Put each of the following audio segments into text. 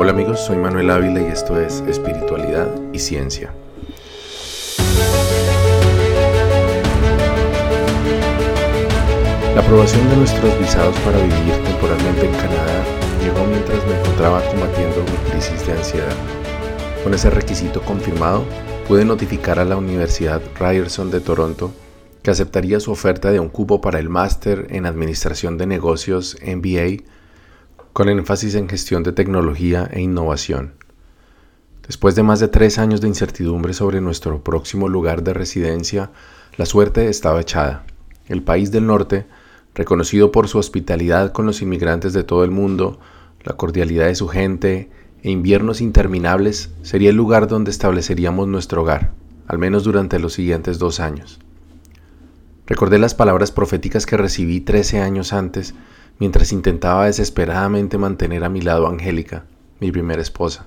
Hola amigos, soy Manuel Ávila y esto es Espiritualidad y Ciencia. La aprobación de nuestros visados para vivir temporalmente en Canadá llegó mientras me encontraba combatiendo mi crisis de ansiedad. Con ese requisito confirmado, pude notificar a la Universidad Ryerson de Toronto que aceptaría su oferta de un cupo para el máster en Administración de Negocios MBA con énfasis en gestión de tecnología e innovación. Después de más de tres años de incertidumbre sobre nuestro próximo lugar de residencia, la suerte estaba echada. El país del norte, reconocido por su hospitalidad con los inmigrantes de todo el mundo, la cordialidad de su gente e inviernos interminables, sería el lugar donde estableceríamos nuestro hogar, al menos durante los siguientes dos años. Recordé las palabras proféticas que recibí trece años antes mientras intentaba desesperadamente mantener a mi lado a Angélica, mi primera esposa.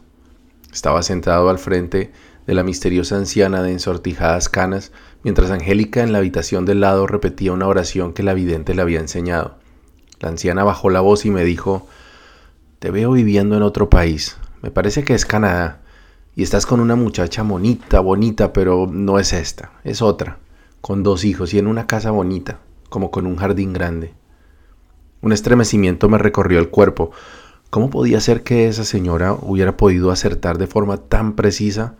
Estaba sentado al frente de la misteriosa anciana de ensortijadas canas, mientras Angélica en la habitación del lado repetía una oración que la vidente le había enseñado. La anciana bajó la voz y me dijo, Te veo viviendo en otro país, me parece que es Canadá, y estás con una muchacha bonita, bonita, pero no es esta, es otra, con dos hijos y en una casa bonita, como con un jardín grande. Un estremecimiento me recorrió el cuerpo. ¿Cómo podía ser que esa señora hubiera podido acertar de forma tan precisa?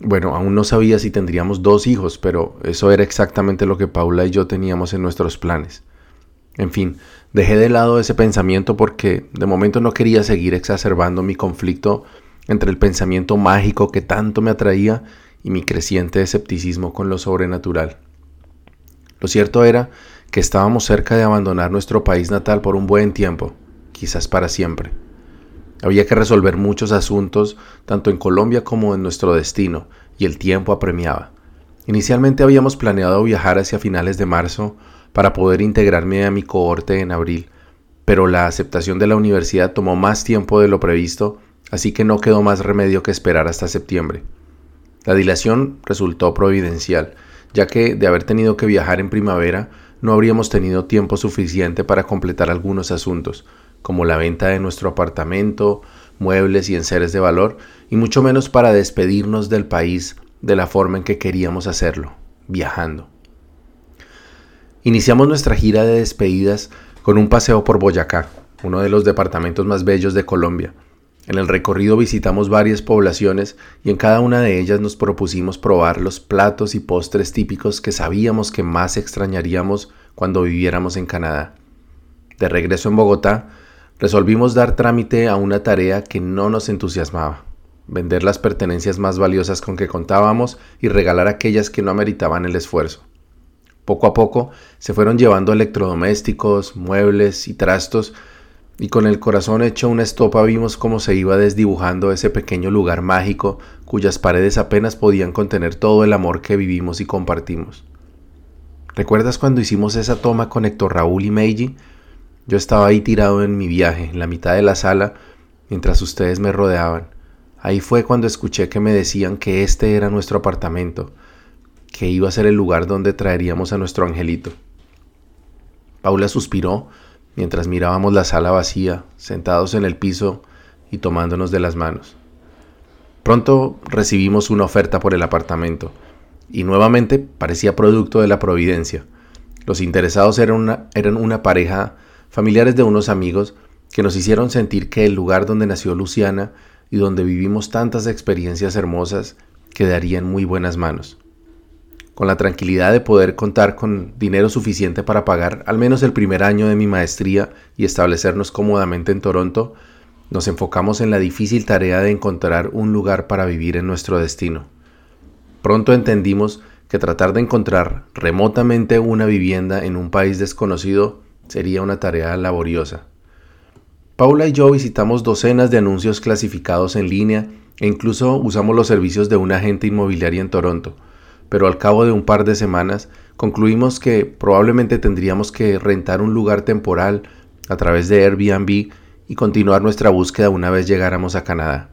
Bueno, aún no sabía si tendríamos dos hijos, pero eso era exactamente lo que Paula y yo teníamos en nuestros planes. En fin, dejé de lado ese pensamiento porque de momento no quería seguir exacerbando mi conflicto entre el pensamiento mágico que tanto me atraía y mi creciente escepticismo con lo sobrenatural. Lo cierto era que estábamos cerca de abandonar nuestro país natal por un buen tiempo, quizás para siempre. Había que resolver muchos asuntos, tanto en Colombia como en nuestro destino, y el tiempo apremiaba. Inicialmente habíamos planeado viajar hacia finales de marzo para poder integrarme a mi cohorte en abril, pero la aceptación de la universidad tomó más tiempo de lo previsto, así que no quedó más remedio que esperar hasta septiembre. La dilación resultó providencial, ya que de haber tenido que viajar en primavera, no habríamos tenido tiempo suficiente para completar algunos asuntos, como la venta de nuestro apartamento, muebles y enseres de valor, y mucho menos para despedirnos del país de la forma en que queríamos hacerlo, viajando. Iniciamos nuestra gira de despedidas con un paseo por Boyacá, uno de los departamentos más bellos de Colombia. En el recorrido visitamos varias poblaciones y en cada una de ellas nos propusimos probar los platos y postres típicos que sabíamos que más extrañaríamos cuando viviéramos en Canadá. De regreso en Bogotá, resolvimos dar trámite a una tarea que no nos entusiasmaba, vender las pertenencias más valiosas con que contábamos y regalar aquellas que no ameritaban el esfuerzo. Poco a poco se fueron llevando electrodomésticos, muebles y trastos y con el corazón hecho una estopa vimos cómo se iba desdibujando ese pequeño lugar mágico cuyas paredes apenas podían contener todo el amor que vivimos y compartimos. ¿Recuerdas cuando hicimos esa toma con Héctor Raúl y Meiji? Yo estaba ahí tirado en mi viaje, en la mitad de la sala, mientras ustedes me rodeaban. Ahí fue cuando escuché que me decían que este era nuestro apartamento, que iba a ser el lugar donde traeríamos a nuestro angelito. Paula suspiró mientras mirábamos la sala vacía, sentados en el piso y tomándonos de las manos. Pronto recibimos una oferta por el apartamento, y nuevamente parecía producto de la providencia. Los interesados eran una, eran una pareja, familiares de unos amigos, que nos hicieron sentir que el lugar donde nació Luciana y donde vivimos tantas experiencias hermosas quedaría en muy buenas manos con la tranquilidad de poder contar con dinero suficiente para pagar al menos el primer año de mi maestría y establecernos cómodamente en Toronto, nos enfocamos en la difícil tarea de encontrar un lugar para vivir en nuestro destino. Pronto entendimos que tratar de encontrar remotamente una vivienda en un país desconocido sería una tarea laboriosa. Paula y yo visitamos docenas de anuncios clasificados en línea e incluso usamos los servicios de una agente inmobiliaria en Toronto pero al cabo de un par de semanas concluimos que probablemente tendríamos que rentar un lugar temporal a través de Airbnb y continuar nuestra búsqueda una vez llegáramos a Canadá.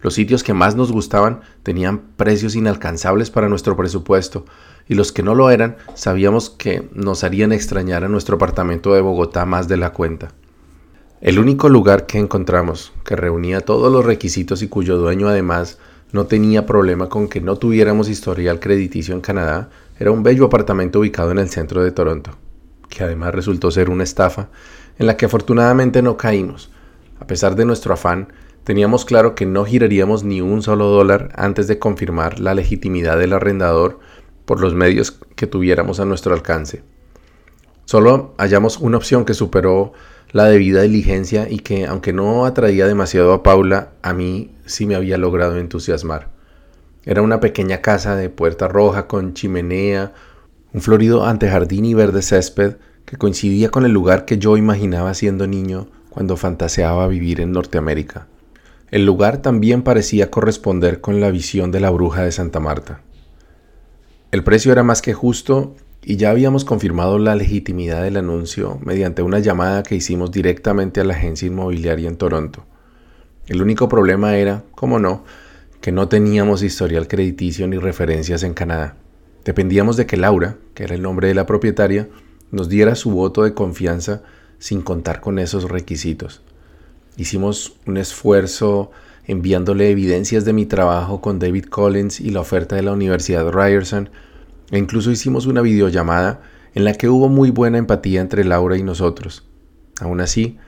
Los sitios que más nos gustaban tenían precios inalcanzables para nuestro presupuesto y los que no lo eran sabíamos que nos harían extrañar a nuestro apartamento de Bogotá más de la cuenta. El único lugar que encontramos que reunía todos los requisitos y cuyo dueño además no tenía problema con que no tuviéramos historial crediticio en Canadá era un bello apartamento ubicado en el centro de Toronto, que además resultó ser una estafa en la que afortunadamente no caímos. A pesar de nuestro afán, teníamos claro que no giraríamos ni un solo dólar antes de confirmar la legitimidad del arrendador por los medios que tuviéramos a nuestro alcance. Solo hallamos una opción que superó la debida diligencia y que, aunque no atraía demasiado a Paula, a mí sí me había logrado entusiasmar. Era una pequeña casa de puerta roja con chimenea, un florido antejardín y verde césped que coincidía con el lugar que yo imaginaba siendo niño cuando fantaseaba vivir en Norteamérica. El lugar también parecía corresponder con la visión de la bruja de Santa Marta. El precio era más que justo y ya habíamos confirmado la legitimidad del anuncio mediante una llamada que hicimos directamente a la agencia inmobiliaria en Toronto. El único problema era, como no, que no teníamos historial crediticio ni referencias en Canadá. Dependíamos de que Laura, que era el nombre de la propietaria, nos diera su voto de confianza sin contar con esos requisitos. Hicimos un esfuerzo enviándole evidencias de mi trabajo con David Collins y la oferta de la Universidad Ryerson e incluso hicimos una videollamada en la que hubo muy buena empatía entre Laura y nosotros. Aún así,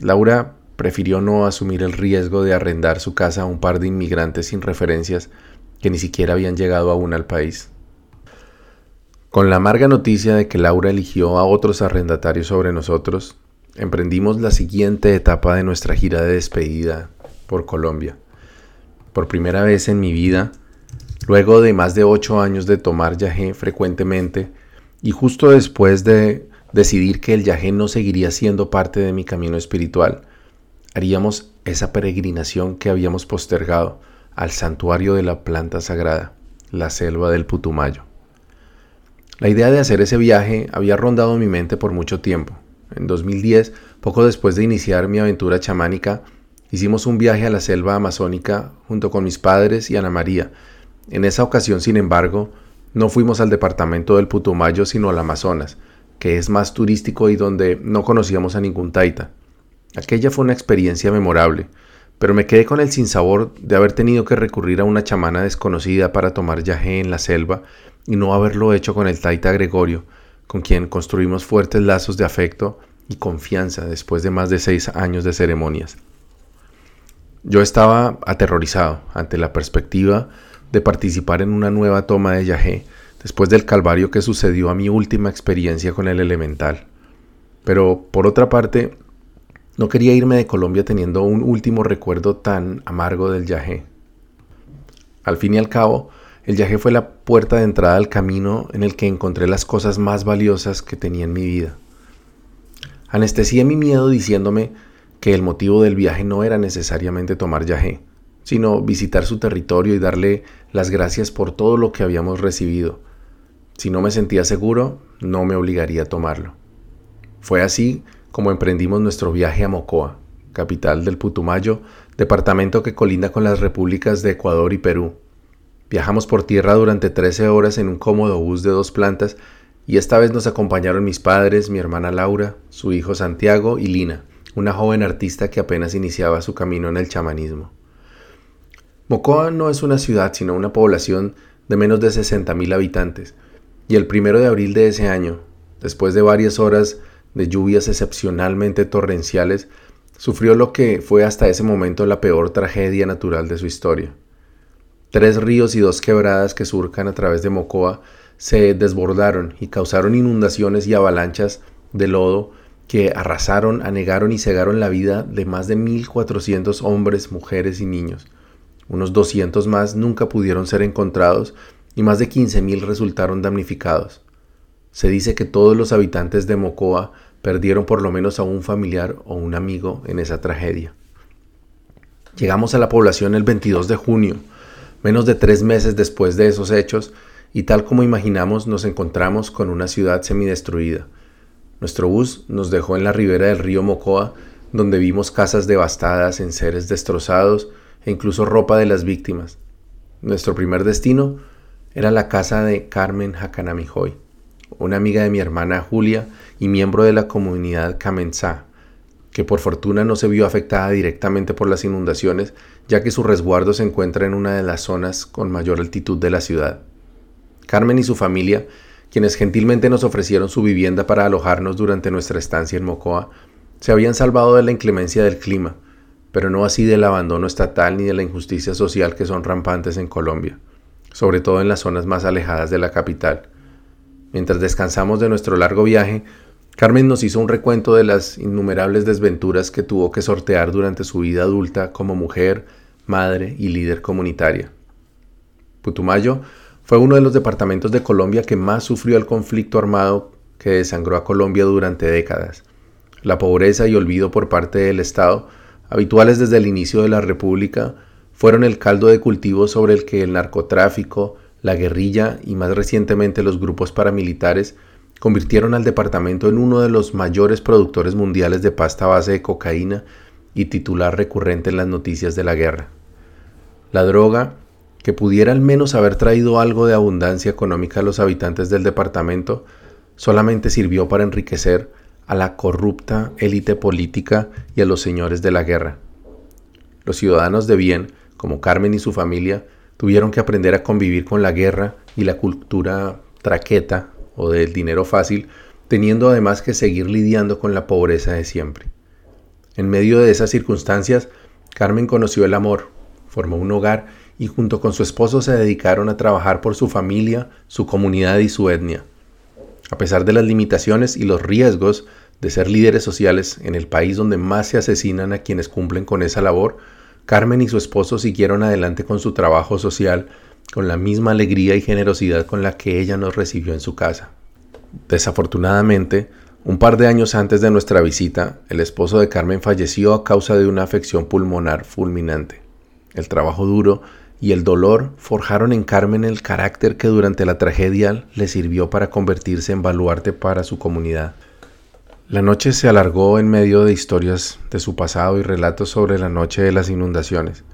Laura prefirió no asumir el riesgo de arrendar su casa a un par de inmigrantes sin referencias que ni siquiera habían llegado aún al país. Con la amarga noticia de que Laura eligió a otros arrendatarios sobre nosotros, emprendimos la siguiente etapa de nuestra gira de despedida por Colombia. Por primera vez en mi vida, Luego de más de ocho años de tomar yagé frecuentemente y justo después de decidir que el yagé no seguiría siendo parte de mi camino espiritual, haríamos esa peregrinación que habíamos postergado al santuario de la planta sagrada, la selva del Putumayo. La idea de hacer ese viaje había rondado mi mente por mucho tiempo. En 2010, poco después de iniciar mi aventura chamánica, hicimos un viaje a la selva amazónica junto con mis padres y Ana María, en esa ocasión, sin embargo, no fuimos al departamento del Putumayo, sino al Amazonas, que es más turístico y donde no conocíamos a ningún taita. Aquella fue una experiencia memorable, pero me quedé con el sinsabor de haber tenido que recurrir a una chamana desconocida para tomar yagé en la selva y no haberlo hecho con el taita Gregorio, con quien construimos fuertes lazos de afecto y confianza después de más de seis años de ceremonias. Yo estaba aterrorizado ante la perspectiva de participar en una nueva toma de yagé después del calvario que sucedió a mi última experiencia con el elemental. Pero por otra parte, no quería irme de Colombia teniendo un último recuerdo tan amargo del yagé. Al fin y al cabo, el yagé fue la puerta de entrada al camino en el que encontré las cosas más valiosas que tenía en mi vida. Anestesié mi miedo diciéndome que el motivo del viaje no era necesariamente tomar yagé, sino visitar su territorio y darle las gracias por todo lo que habíamos recibido. Si no me sentía seguro, no me obligaría a tomarlo. Fue así como emprendimos nuestro viaje a Mocoa, capital del Putumayo, departamento que colinda con las repúblicas de Ecuador y Perú. Viajamos por tierra durante 13 horas en un cómodo bus de dos plantas y esta vez nos acompañaron mis padres, mi hermana Laura, su hijo Santiago y Lina, una joven artista que apenas iniciaba su camino en el chamanismo. Mocoa no es una ciudad, sino una población de menos de 60.000 habitantes, y el primero de abril de ese año, después de varias horas de lluvias excepcionalmente torrenciales, sufrió lo que fue hasta ese momento la peor tragedia natural de su historia. Tres ríos y dos quebradas que surcan a través de Mocoa se desbordaron y causaron inundaciones y avalanchas de lodo que arrasaron, anegaron y cegaron la vida de más de 1.400 hombres, mujeres y niños. Unos 200 más nunca pudieron ser encontrados y más de 15.000 resultaron damnificados. Se dice que todos los habitantes de Mocoa perdieron por lo menos a un familiar o un amigo en esa tragedia. Llegamos a la población el 22 de junio, menos de tres meses después de esos hechos, y tal como imaginamos nos encontramos con una ciudad semidestruida. Nuestro bus nos dejó en la ribera del río Mocoa, donde vimos casas devastadas, en seres destrozados e incluso ropa de las víctimas. Nuestro primer destino era la casa de Carmen Hakanamijoy, una amiga de mi hermana Julia y miembro de la comunidad Kamensá, que por fortuna no se vio afectada directamente por las inundaciones, ya que su resguardo se encuentra en una de las zonas con mayor altitud de la ciudad. Carmen y su familia, quienes gentilmente nos ofrecieron su vivienda para alojarnos durante nuestra estancia en Mocoa, se habían salvado de la inclemencia del clima, pero no así del abandono estatal ni de la injusticia social que son rampantes en Colombia, sobre todo en las zonas más alejadas de la capital. Mientras descansamos de nuestro largo viaje, Carmen nos hizo un recuento de las innumerables desventuras que tuvo que sortear durante su vida adulta como mujer, madre y líder comunitaria. Putumayo fue uno de los departamentos de Colombia que más sufrió el conflicto armado que desangró a Colombia durante décadas. La pobreza y olvido por parte del Estado habituales desde el inicio de la República, fueron el caldo de cultivo sobre el que el narcotráfico, la guerrilla y más recientemente los grupos paramilitares convirtieron al departamento en uno de los mayores productores mundiales de pasta base de cocaína y titular recurrente en las noticias de la guerra. La droga, que pudiera al menos haber traído algo de abundancia económica a los habitantes del departamento, solamente sirvió para enriquecer a la corrupta élite política y a los señores de la guerra. Los ciudadanos de bien, como Carmen y su familia, tuvieron que aprender a convivir con la guerra y la cultura traqueta o del dinero fácil, teniendo además que seguir lidiando con la pobreza de siempre. En medio de esas circunstancias, Carmen conoció el amor, formó un hogar y junto con su esposo se dedicaron a trabajar por su familia, su comunidad y su etnia. A pesar de las limitaciones y los riesgos de ser líderes sociales en el país donde más se asesinan a quienes cumplen con esa labor, Carmen y su esposo siguieron adelante con su trabajo social con la misma alegría y generosidad con la que ella nos recibió en su casa. Desafortunadamente, un par de años antes de nuestra visita, el esposo de Carmen falleció a causa de una afección pulmonar fulminante. El trabajo duro y el dolor forjaron en Carmen el carácter que durante la tragedia le sirvió para convertirse en baluarte para su comunidad. La noche se alargó en medio de historias de su pasado y relatos sobre la noche de las inundaciones,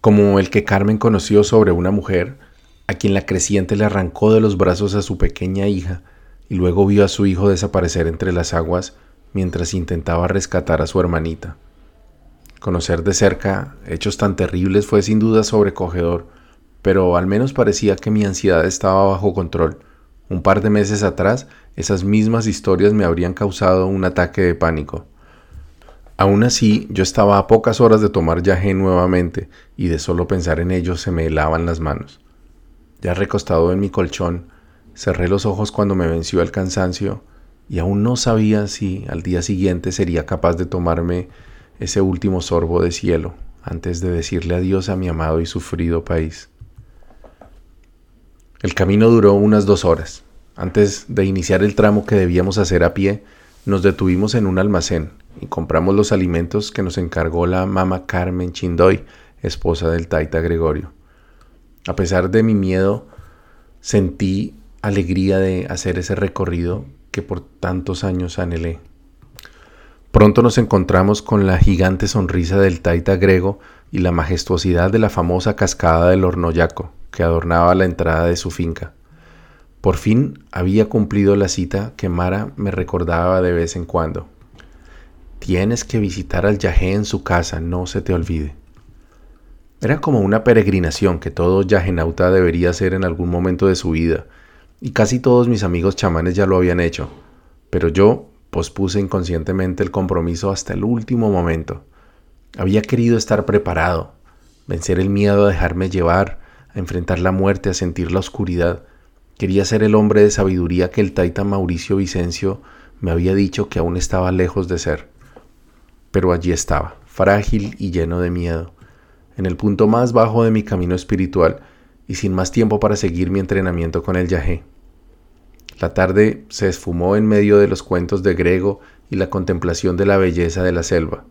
como el que Carmen conoció sobre una mujer a quien la creciente le arrancó de los brazos a su pequeña hija y luego vio a su hijo desaparecer entre las aguas mientras intentaba rescatar a su hermanita. Conocer de cerca hechos tan terribles fue sin duda sobrecogedor, pero al menos parecía que mi ansiedad estaba bajo control. Un par de meses atrás, esas mismas historias me habrían causado un ataque de pánico. Aún así, yo estaba a pocas horas de tomar yagé nuevamente y de solo pensar en ello se me helaban las manos. Ya recostado en mi colchón, cerré los ojos cuando me venció el cansancio y aún no sabía si al día siguiente sería capaz de tomarme ese último sorbo de cielo antes de decirle adiós a mi amado y sufrido país. El camino duró unas dos horas. Antes de iniciar el tramo que debíamos hacer a pie, nos detuvimos en un almacén y compramos los alimentos que nos encargó la mama Carmen Chindoy, esposa del Taita Gregorio. A pesar de mi miedo, sentí alegría de hacer ese recorrido que por tantos años anhelé. Pronto nos encontramos con la gigante sonrisa del taita grego y la majestuosidad de la famosa cascada del Hornoyaco que adornaba la entrada de su finca. Por fin había cumplido la cita que Mara me recordaba de vez en cuando. Tienes que visitar al yajé en su casa, no se te olvide. Era como una peregrinación que todo yajenauta debería hacer en algún momento de su vida, y casi todos mis amigos chamanes ya lo habían hecho, pero yo Pospuse inconscientemente el compromiso hasta el último momento. Había querido estar preparado, vencer el miedo a dejarme llevar, a enfrentar la muerte, a sentir la oscuridad. Quería ser el hombre de sabiduría que el taita Mauricio Vicencio me había dicho que aún estaba lejos de ser. Pero allí estaba, frágil y lleno de miedo, en el punto más bajo de mi camino espiritual y sin más tiempo para seguir mi entrenamiento con el yajé. La tarde se esfumó en medio de los cuentos de Grego y la contemplación de la belleza de la selva.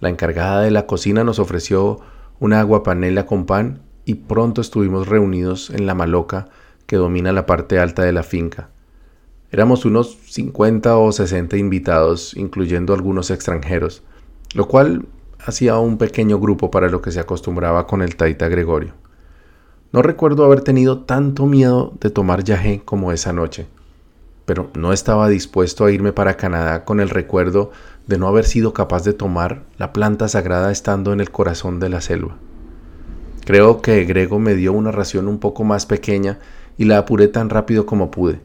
La encargada de la cocina nos ofreció una agua panela con pan y pronto estuvimos reunidos en la maloca que domina la parte alta de la finca. Éramos unos 50 o 60 invitados, incluyendo algunos extranjeros, lo cual hacía un pequeño grupo para lo que se acostumbraba con el taita Gregorio. No recuerdo haber tenido tanto miedo de tomar yagé como esa noche. pero no estaba dispuesto a irme para Canadá con el recuerdo de no haber sido capaz de tomar la planta sagrada estando en el corazón de la selva. Creo que Grego me dio una ración un poco más pequeña y la apuré tan rápido como pude.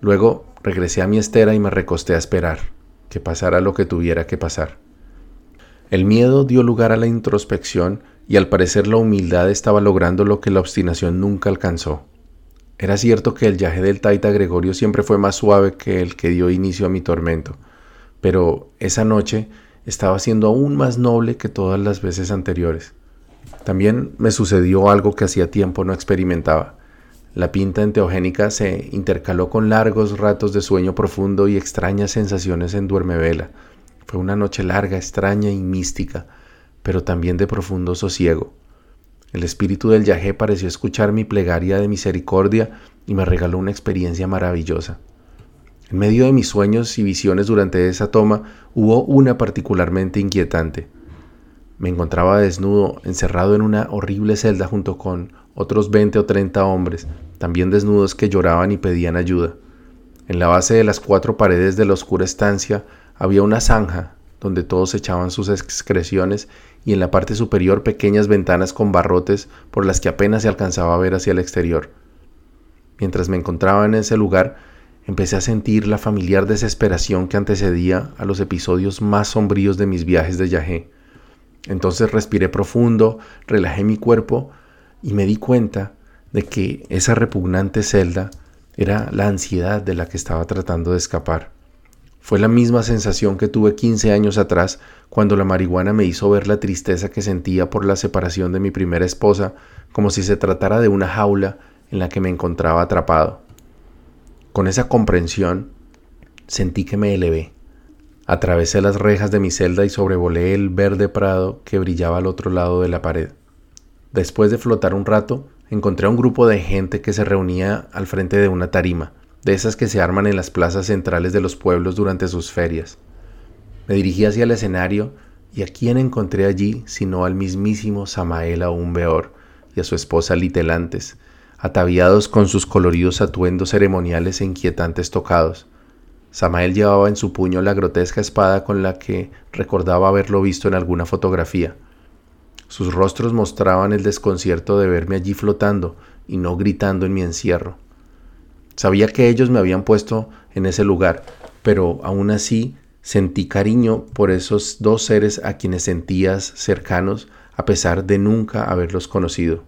Luego regresé a mi estera y me recosté a esperar que pasara lo que tuviera que pasar. El miedo dio lugar a la introspección y al parecer la humildad estaba logrando lo que la obstinación nunca alcanzó. Era cierto que el viaje del Taita Gregorio siempre fue más suave que el que dio inicio a mi tormento, pero esa noche estaba siendo aún más noble que todas las veces anteriores. También me sucedió algo que hacía tiempo no experimentaba. La pinta enteogénica se intercaló con largos ratos de sueño profundo y extrañas sensaciones en duermevela. Fue una noche larga, extraña y mística, pero también de profundo sosiego. El espíritu del yajé pareció escuchar mi plegaria de misericordia y me regaló una experiencia maravillosa. En medio de mis sueños y visiones durante esa toma hubo una particularmente inquietante. Me encontraba desnudo, encerrado en una horrible celda junto con otros 20 o 30 hombres, también desnudos que lloraban y pedían ayuda. En la base de las cuatro paredes de la oscura estancia había una zanja donde todos echaban sus excreciones y en la parte superior pequeñas ventanas con barrotes por las que apenas se alcanzaba a ver hacia el exterior. Mientras me encontraba en ese lugar, empecé a sentir la familiar desesperación que antecedía a los episodios más sombríos de mis viajes de Yahé. Entonces respiré profundo, relajé mi cuerpo y me di cuenta de que esa repugnante celda era la ansiedad de la que estaba tratando de escapar. Fue la misma sensación que tuve 15 años atrás cuando la marihuana me hizo ver la tristeza que sentía por la separación de mi primera esposa, como si se tratara de una jaula en la que me encontraba atrapado. Con esa comprensión, sentí que me elevé. Atravesé las rejas de mi celda y sobrevolé el verde prado que brillaba al otro lado de la pared. Después de flotar un rato, encontré a un grupo de gente que se reunía al frente de una tarima, de esas que se arman en las plazas centrales de los pueblos durante sus ferias. Me dirigí hacia el escenario y a quién encontré allí sino al mismísimo Samael aún Beor y a su esposa Litelantes, ataviados con sus coloridos atuendos ceremoniales e inquietantes tocados. Samael llevaba en su puño la grotesca espada con la que recordaba haberlo visto en alguna fotografía. Sus rostros mostraban el desconcierto de verme allí flotando y no gritando en mi encierro. Sabía que ellos me habían puesto en ese lugar, pero aún así sentí cariño por esos dos seres a quienes sentías cercanos a pesar de nunca haberlos conocido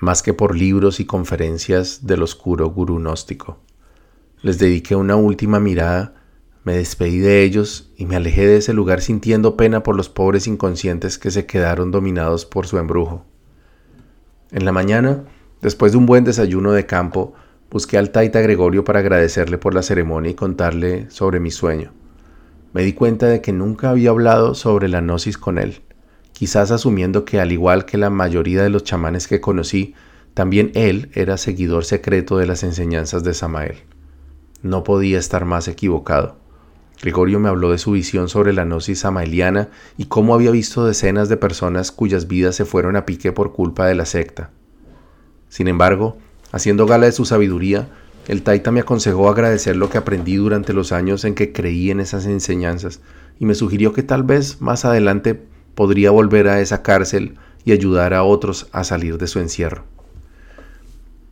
más que por libros y conferencias del oscuro gurú gnóstico. Les dediqué una última mirada, me despedí de ellos y me alejé de ese lugar sintiendo pena por los pobres inconscientes que se quedaron dominados por su embrujo. En la mañana, después de un buen desayuno de campo, busqué al Taita Gregorio para agradecerle por la ceremonia y contarle sobre mi sueño. Me di cuenta de que nunca había hablado sobre la gnosis con él quizás asumiendo que al igual que la mayoría de los chamanes que conocí, también él era seguidor secreto de las enseñanzas de Samael. No podía estar más equivocado. Gregorio me habló de su visión sobre la gnosis samaeliana y cómo había visto decenas de personas cuyas vidas se fueron a pique por culpa de la secta. Sin embargo, haciendo gala de su sabiduría, el Taita me aconsejó agradecer lo que aprendí durante los años en que creí en esas enseñanzas y me sugirió que tal vez más adelante podría volver a esa cárcel y ayudar a otros a salir de su encierro.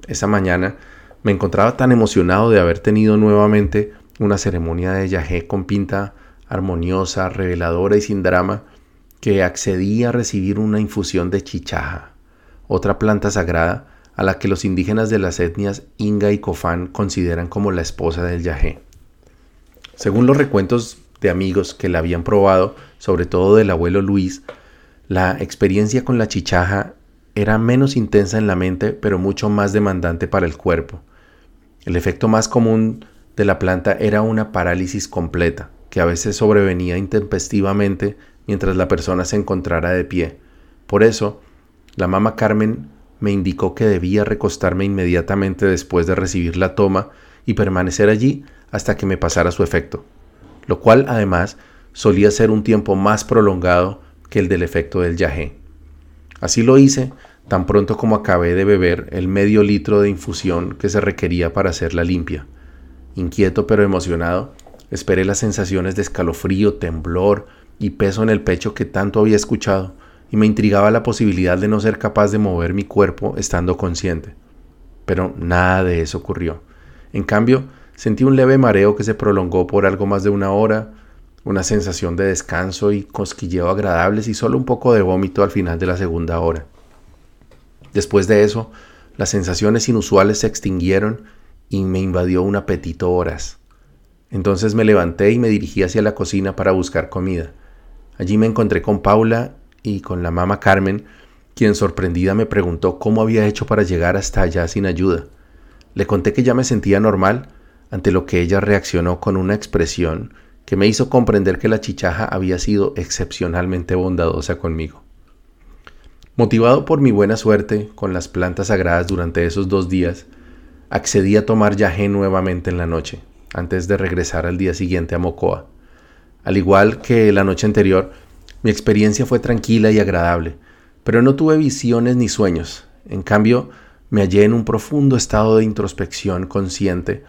Esa mañana me encontraba tan emocionado de haber tenido nuevamente una ceremonia de yajé con pinta armoniosa, reveladora y sin drama, que accedí a recibir una infusión de chichaja, otra planta sagrada a la que los indígenas de las etnias Inga y Cofán consideran como la esposa del yajé. Según los recuentos de amigos que la habían probado, sobre todo del abuelo Luis, la experiencia con la chichaja era menos intensa en la mente, pero mucho más demandante para el cuerpo. El efecto más común de la planta era una parálisis completa, que a veces sobrevenía intempestivamente mientras la persona se encontrara de pie. Por eso, la mamá Carmen me indicó que debía recostarme inmediatamente después de recibir la toma y permanecer allí hasta que me pasara su efecto lo cual además solía ser un tiempo más prolongado que el del efecto del yagé. Así lo hice tan pronto como acabé de beber el medio litro de infusión que se requería para hacerla limpia. Inquieto pero emocionado, esperé las sensaciones de escalofrío, temblor y peso en el pecho que tanto había escuchado, y me intrigaba la posibilidad de no ser capaz de mover mi cuerpo estando consciente. Pero nada de eso ocurrió. En cambio, sentí un leve mareo que se prolongó por algo más de una hora, una sensación de descanso y cosquilleo agradables y solo un poco de vómito al final de la segunda hora. Después de eso, las sensaciones inusuales se extinguieron y me invadió un apetito horas. Entonces me levanté y me dirigí hacia la cocina para buscar comida. Allí me encontré con Paula y con la mamá Carmen, quien sorprendida me preguntó cómo había hecho para llegar hasta allá sin ayuda. Le conté que ya me sentía normal, ante lo que ella reaccionó con una expresión que me hizo comprender que la chichaja había sido excepcionalmente bondadosa conmigo. Motivado por mi buena suerte con las plantas sagradas durante esos dos días, accedí a tomar yagé nuevamente en la noche, antes de regresar al día siguiente a Mocoa. Al igual que la noche anterior, mi experiencia fue tranquila y agradable, pero no tuve visiones ni sueños. En cambio, me hallé en un profundo estado de introspección consciente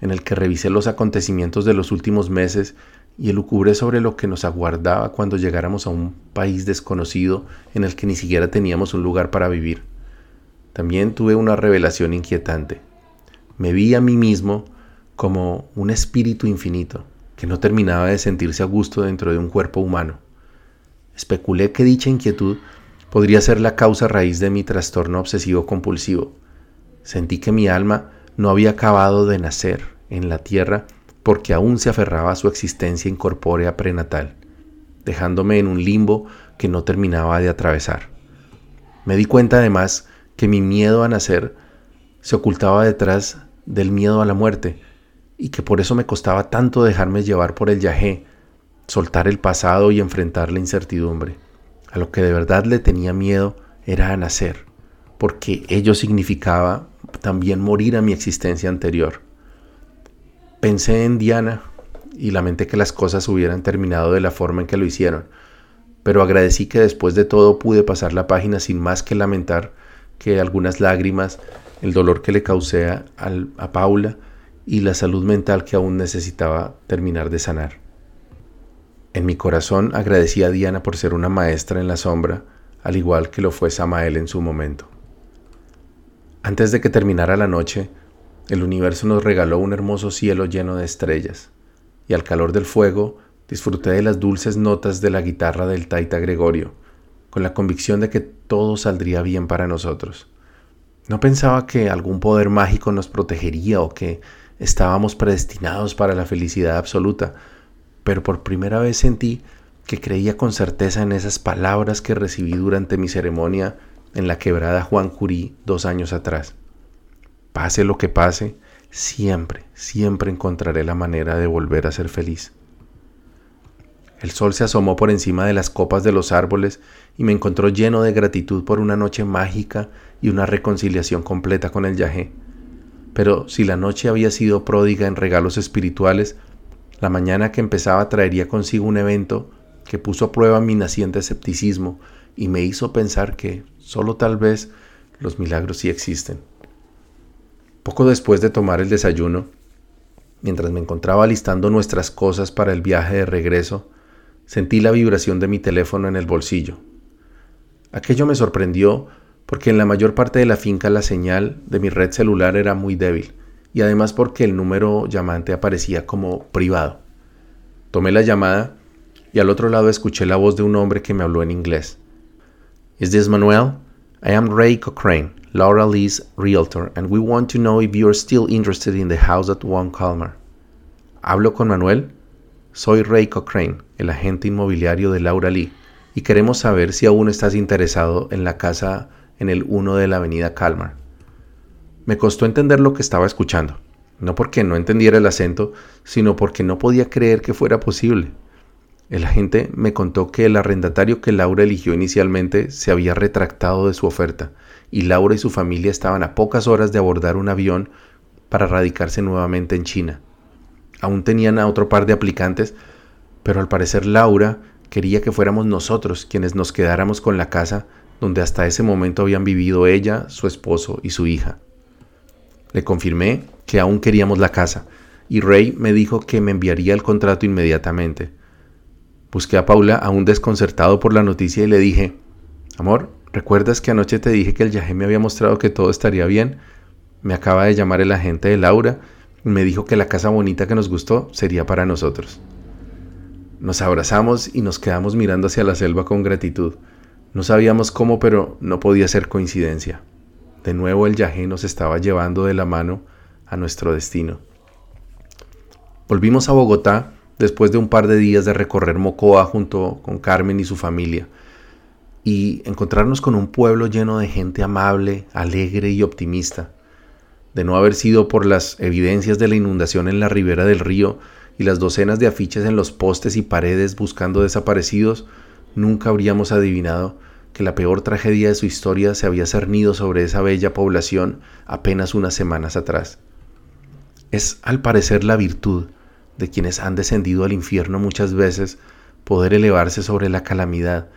en el que revisé los acontecimientos de los últimos meses y elucubré sobre lo que nos aguardaba cuando llegáramos a un país desconocido en el que ni siquiera teníamos un lugar para vivir. También tuve una revelación inquietante. Me vi a mí mismo como un espíritu infinito que no terminaba de sentirse a gusto dentro de un cuerpo humano. Especulé que dicha inquietud podría ser la causa raíz de mi trastorno obsesivo compulsivo. Sentí que mi alma no había acabado de nacer en la tierra porque aún se aferraba a su existencia incorpórea prenatal, dejándome en un limbo que no terminaba de atravesar. Me di cuenta además que mi miedo a nacer se ocultaba detrás del miedo a la muerte y que por eso me costaba tanto dejarme llevar por el yajé, soltar el pasado y enfrentar la incertidumbre. A lo que de verdad le tenía miedo era a nacer, porque ello significaba también morir a mi existencia anterior. Pensé en Diana y lamenté que las cosas hubieran terminado de la forma en que lo hicieron, pero agradecí que después de todo pude pasar la página sin más que lamentar que algunas lágrimas, el dolor que le causé a, a Paula y la salud mental que aún necesitaba terminar de sanar. En mi corazón agradecí a Diana por ser una maestra en la sombra, al igual que lo fue Samael en su momento. Antes de que terminara la noche, el universo nos regaló un hermoso cielo lleno de estrellas, y al calor del fuego disfruté de las dulces notas de la guitarra del Taita Gregorio, con la convicción de que todo saldría bien para nosotros. No pensaba que algún poder mágico nos protegería o que estábamos predestinados para la felicidad absoluta, pero por primera vez sentí que creía con certeza en esas palabras que recibí durante mi ceremonia en la quebrada Juan Curí dos años atrás. Pase lo que pase, siempre, siempre encontraré la manera de volver a ser feliz. El sol se asomó por encima de las copas de los árboles y me encontró lleno de gratitud por una noche mágica y una reconciliación completa con el yajé. Pero si la noche había sido pródiga en regalos espirituales, la mañana que empezaba traería consigo un evento que puso a prueba mi naciente escepticismo y me hizo pensar que solo tal vez los milagros sí existen. Poco después de tomar el desayuno, mientras me encontraba listando nuestras cosas para el viaje de regreso, sentí la vibración de mi teléfono en el bolsillo. Aquello me sorprendió porque en la mayor parte de la finca la señal de mi red celular era muy débil y además porque el número llamante aparecía como privado. Tomé la llamada y al otro lado escuché la voz de un hombre que me habló en inglés. Is this Manuel? I am Ray Cochrane, Laura Lee's realtor, and we want to know if you are still interested in the house at One Calmar. ¿Hablo con Manuel? Soy Ray Cochrane, el agente inmobiliario de Laura Lee, y queremos saber si aún estás interesado en la casa en el 1 de la avenida Calmar. Me costó entender lo que estaba escuchando, no porque no entendiera el acento, sino porque no podía creer que fuera posible. El agente me contó que el arrendatario que Laura eligió inicialmente se había retractado de su oferta y Laura y su familia estaban a pocas horas de abordar un avión para radicarse nuevamente en China. Aún tenían a otro par de aplicantes, pero al parecer Laura quería que fuéramos nosotros quienes nos quedáramos con la casa donde hasta ese momento habían vivido ella, su esposo y su hija. Le confirmé que aún queríamos la casa y Ray me dijo que me enviaría el contrato inmediatamente. Busqué a Paula aún desconcertado por la noticia y le dije, Amor, ¿recuerdas que anoche te dije que el Yahé me había mostrado que todo estaría bien? Me acaba de llamar el agente de Laura y me dijo que la casa bonita que nos gustó sería para nosotros. Nos abrazamos y nos quedamos mirando hacia la selva con gratitud. No sabíamos cómo, pero no podía ser coincidencia. De nuevo el Yahé nos estaba llevando de la mano a nuestro destino. Volvimos a Bogotá después de un par de días de recorrer Mocoa junto con Carmen y su familia y encontrarnos con un pueblo lleno de gente amable, alegre y optimista. De no haber sido por las evidencias de la inundación en la ribera del río y las docenas de afiches en los postes y paredes buscando desaparecidos, nunca habríamos adivinado que la peor tragedia de su historia se había cernido sobre esa bella población apenas unas semanas atrás. Es al parecer la virtud de quienes han descendido al infierno muchas veces poder elevarse sobre la calamidad,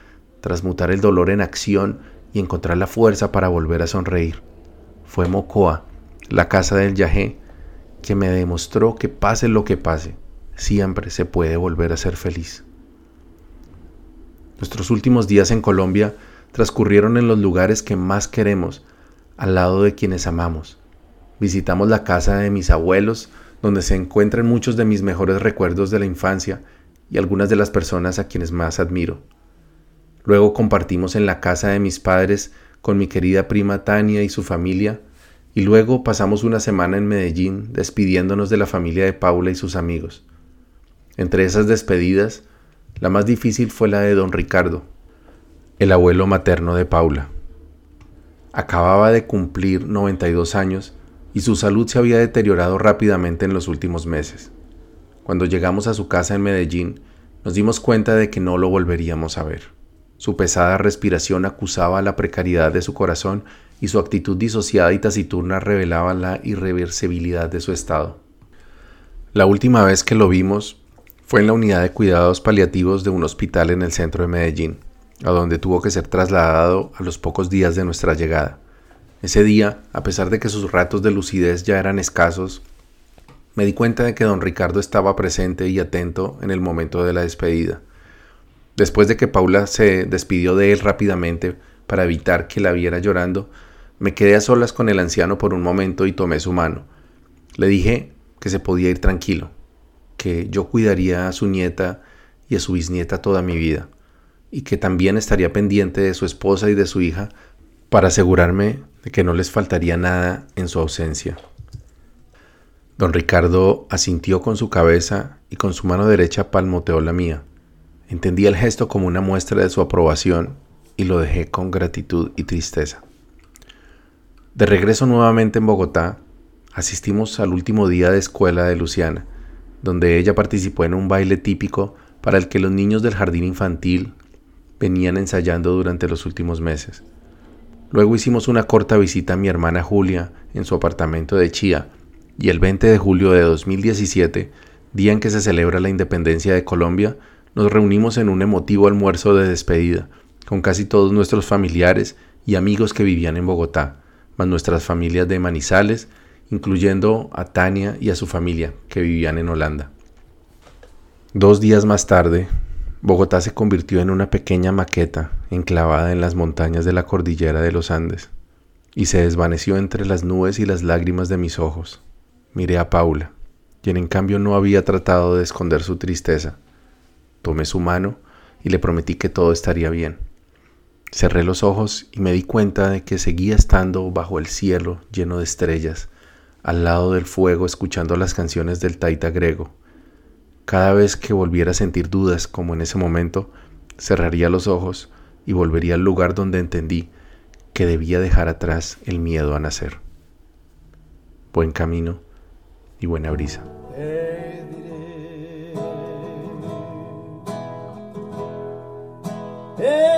transmutar el dolor en acción y encontrar la fuerza para volver a sonreír. Fue Mocoa, la casa del Yahé, que me demostró que pase lo que pase, siempre se puede volver a ser feliz. Nuestros últimos días en Colombia transcurrieron en los lugares que más queremos, al lado de quienes amamos. Visitamos la casa de mis abuelos, donde se encuentran muchos de mis mejores recuerdos de la infancia y algunas de las personas a quienes más admiro. Luego compartimos en la casa de mis padres con mi querida prima Tania y su familia, y luego pasamos una semana en Medellín despidiéndonos de la familia de Paula y sus amigos. Entre esas despedidas, la más difícil fue la de don Ricardo, el abuelo materno de Paula. Acababa de cumplir 92 años y su salud se había deteriorado rápidamente en los últimos meses. Cuando llegamos a su casa en Medellín, nos dimos cuenta de que no lo volveríamos a ver. Su pesada respiración acusaba la precariedad de su corazón y su actitud disociada y taciturna revelaba la irreversibilidad de su estado. La última vez que lo vimos fue en la unidad de cuidados paliativos de un hospital en el centro de Medellín, a donde tuvo que ser trasladado a los pocos días de nuestra llegada. Ese día, a pesar de que sus ratos de lucidez ya eran escasos, me di cuenta de que don Ricardo estaba presente y atento en el momento de la despedida. Después de que Paula se despidió de él rápidamente para evitar que la viera llorando, me quedé a solas con el anciano por un momento y tomé su mano. Le dije que se podía ir tranquilo, que yo cuidaría a su nieta y a su bisnieta toda mi vida, y que también estaría pendiente de su esposa y de su hija para asegurarme de que no les faltaría nada en su ausencia. Don Ricardo asintió con su cabeza y con su mano derecha palmoteó la mía. Entendí el gesto como una muestra de su aprobación y lo dejé con gratitud y tristeza. De regreso nuevamente en Bogotá, asistimos al último día de escuela de Luciana, donde ella participó en un baile típico para el que los niños del jardín infantil venían ensayando durante los últimos meses. Luego hicimos una corta visita a mi hermana Julia en su apartamento de Chía y el 20 de julio de 2017, día en que se celebra la independencia de Colombia, nos reunimos en un emotivo almuerzo de despedida con casi todos nuestros familiares y amigos que vivían en Bogotá, más nuestras familias de Manizales, incluyendo a Tania y a su familia, que vivían en Holanda. Dos días más tarde, Bogotá se convirtió en una pequeña maqueta enclavada en las montañas de la cordillera de los Andes, y se desvaneció entre las nubes y las lágrimas de mis ojos. Miré a Paula, quien en cambio no había tratado de esconder su tristeza. Tomé su mano y le prometí que todo estaría bien. Cerré los ojos y me di cuenta de que seguía estando bajo el cielo lleno de estrellas, al lado del fuego escuchando las canciones del taita grego. Cada vez que volviera a sentir dudas como en ese momento, cerraría los ojos y volvería al lugar donde entendí que debía dejar atrás el miedo a nacer. Buen camino y buena brisa. que